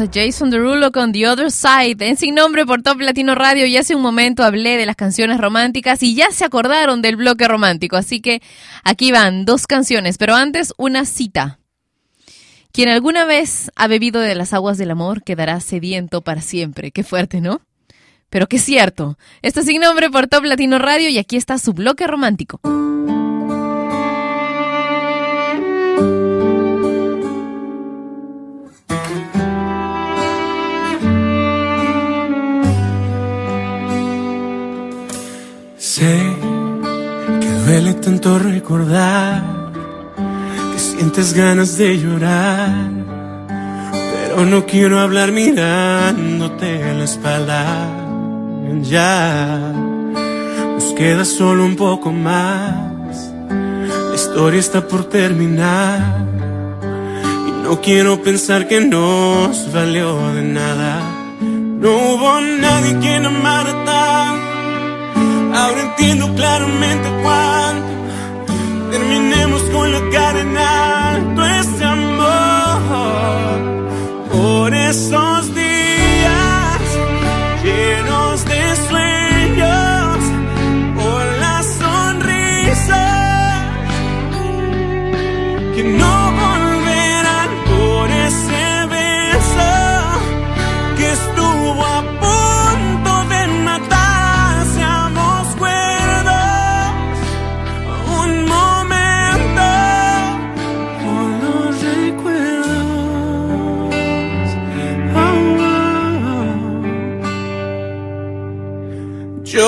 A Jason Derulo con The Other Side en Sin Nombre por Top Latino Radio y hace un momento hablé de las canciones románticas y ya se acordaron del bloque romántico, así que aquí van dos canciones, pero antes una cita. Quien alguna vez ha bebido de las aguas del amor quedará sediento para siempre. Qué fuerte, ¿no? Pero qué cierto. Esto es Sin Nombre por Top Latino Radio y aquí está su bloque romántico. Sé que duele tanto recordar que sientes ganas de llorar, pero no quiero hablar mirándote la espalda. Ya nos queda solo un poco más. La historia está por terminar y no quiero pensar que nos valió de nada. No hubo nadie quien amara tanto. Ahora entiendo claramente cuánto terminemos con la cara en alto amor. Por esos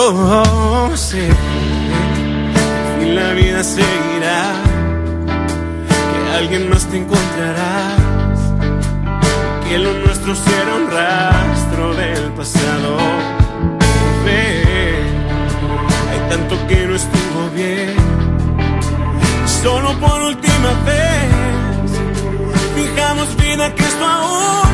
Oh, oh. que la vida seguirá que alguien más te encontrarás que lo nuestro será un rastro del pasado. Ve, hay tanto que no estuvo bien. Solo por última vez, fijamos vida que esto aún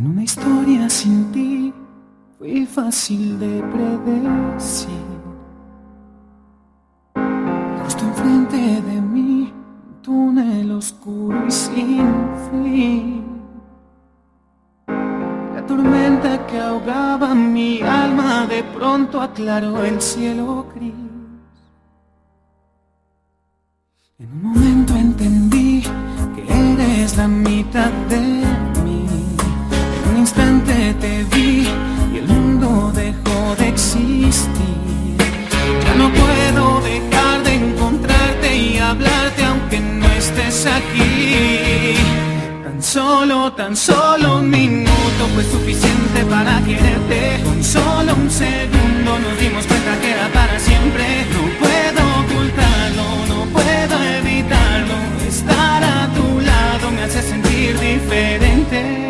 En una historia sin ti fue fácil de predecir. Justo enfrente de mí, un túnel oscuro y sin fin. La tormenta que ahogaba mi alma de pronto aclaró el cielo gris. En un momento entendí que eres la mitad de Ya no puedo dejar de encontrarte y hablarte aunque no estés aquí. Tan solo, tan solo un minuto fue suficiente para quererte. Con solo un segundo nos dimos cuenta que era para siempre. No puedo ocultarlo, no puedo evitarlo. Estar a tu lado me hace sentir diferente.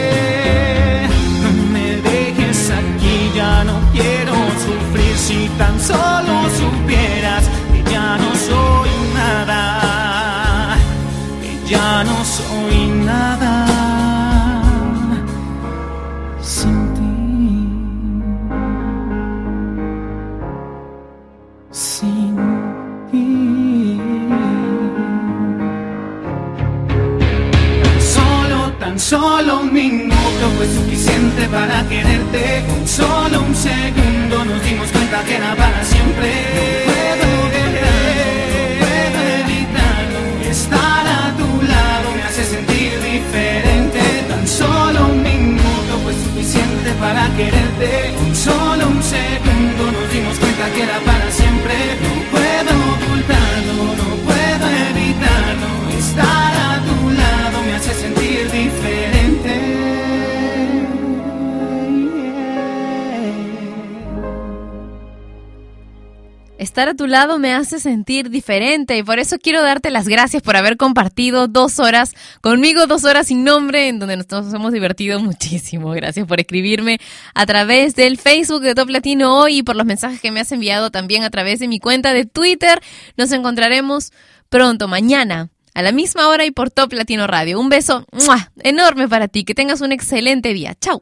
Ya no quiero sufrir. Si tan solo supieras que ya no soy nada, que ya no soy nada. Sin ti, sin ti. Solo, tan solo un minuto fue suficiente para quererte. Con solo un segundo nos dimos cuenta que era para siempre. No puedo evitarlo, no puedo evitarlo. Estar a tu lado me hace sentir diferente. Tan solo un minuto fue suficiente para quererte. Con solo un segundo nos dimos cuenta que era para. Estar a tu lado me hace sentir diferente y por eso quiero darte las gracias por haber compartido dos horas conmigo, dos horas sin nombre, en donde nos hemos divertido muchísimo. Gracias por escribirme a través del Facebook de Top Latino hoy y por los mensajes que me has enviado también a través de mi cuenta de Twitter. Nos encontraremos pronto, mañana. A la misma hora y por Top Latino Radio. Un beso enorme para ti. Que tengas un excelente día. Chao.